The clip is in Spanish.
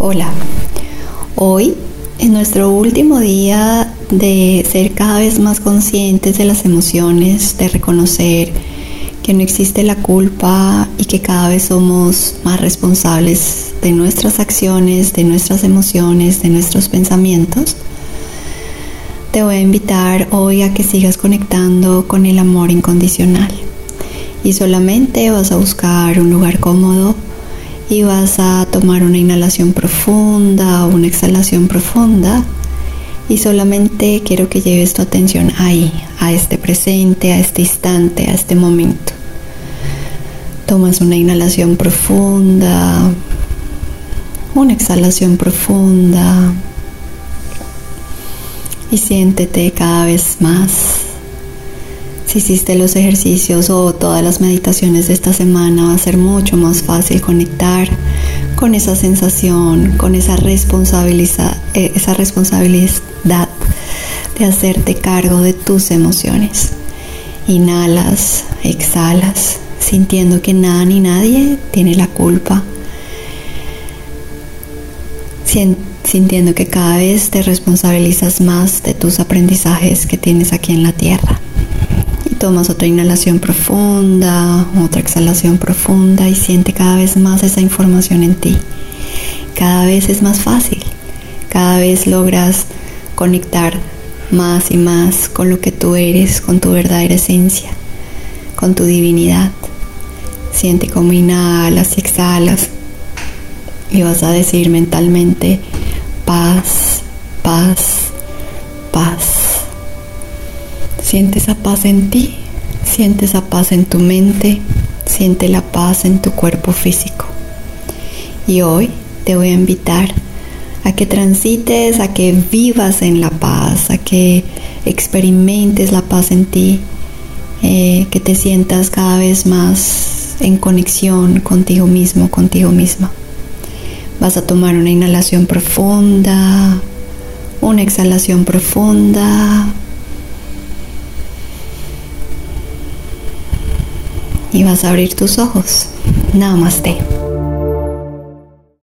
Hola, hoy en nuestro último día de ser cada vez más conscientes de las emociones, de reconocer que no existe la culpa y que cada vez somos más responsables de nuestras acciones, de nuestras emociones, de nuestros pensamientos, te voy a invitar hoy a que sigas conectando con el amor incondicional. Y solamente vas a buscar un lugar cómodo y vas a tomar una inhalación profunda o una exhalación profunda. Y solamente quiero que lleves tu atención ahí, a este presente, a este instante, a este momento. Tomas una inhalación profunda, una exhalación profunda. Y siéntete cada vez más si hiciste los ejercicios o todas las meditaciones de esta semana, va a ser mucho más fácil conectar con esa sensación, con esa responsabilidad, eh, esa responsabilidad de hacerte cargo de tus emociones. Inhalas, exhalas, sintiendo que nada ni nadie tiene la culpa. Sintiendo que cada vez te responsabilizas más de tus aprendizajes que tienes aquí en la tierra. Tomas otra inhalación profunda, otra exhalación profunda y siente cada vez más esa información en ti. Cada vez es más fácil, cada vez logras conectar más y más con lo que tú eres, con tu verdadera esencia, con tu divinidad. Siente cómo inhalas y exhalas y vas a decir mentalmente paz, paz, paz. Siente esa paz en ti, siente esa paz en tu mente, siente la paz en tu cuerpo físico. Y hoy te voy a invitar a que transites, a que vivas en la paz, a que experimentes la paz en ti, eh, que te sientas cada vez más en conexión contigo mismo, contigo misma. Vas a tomar una inhalación profunda, una exhalación profunda. Y vas a abrir tus ojos. Namaste.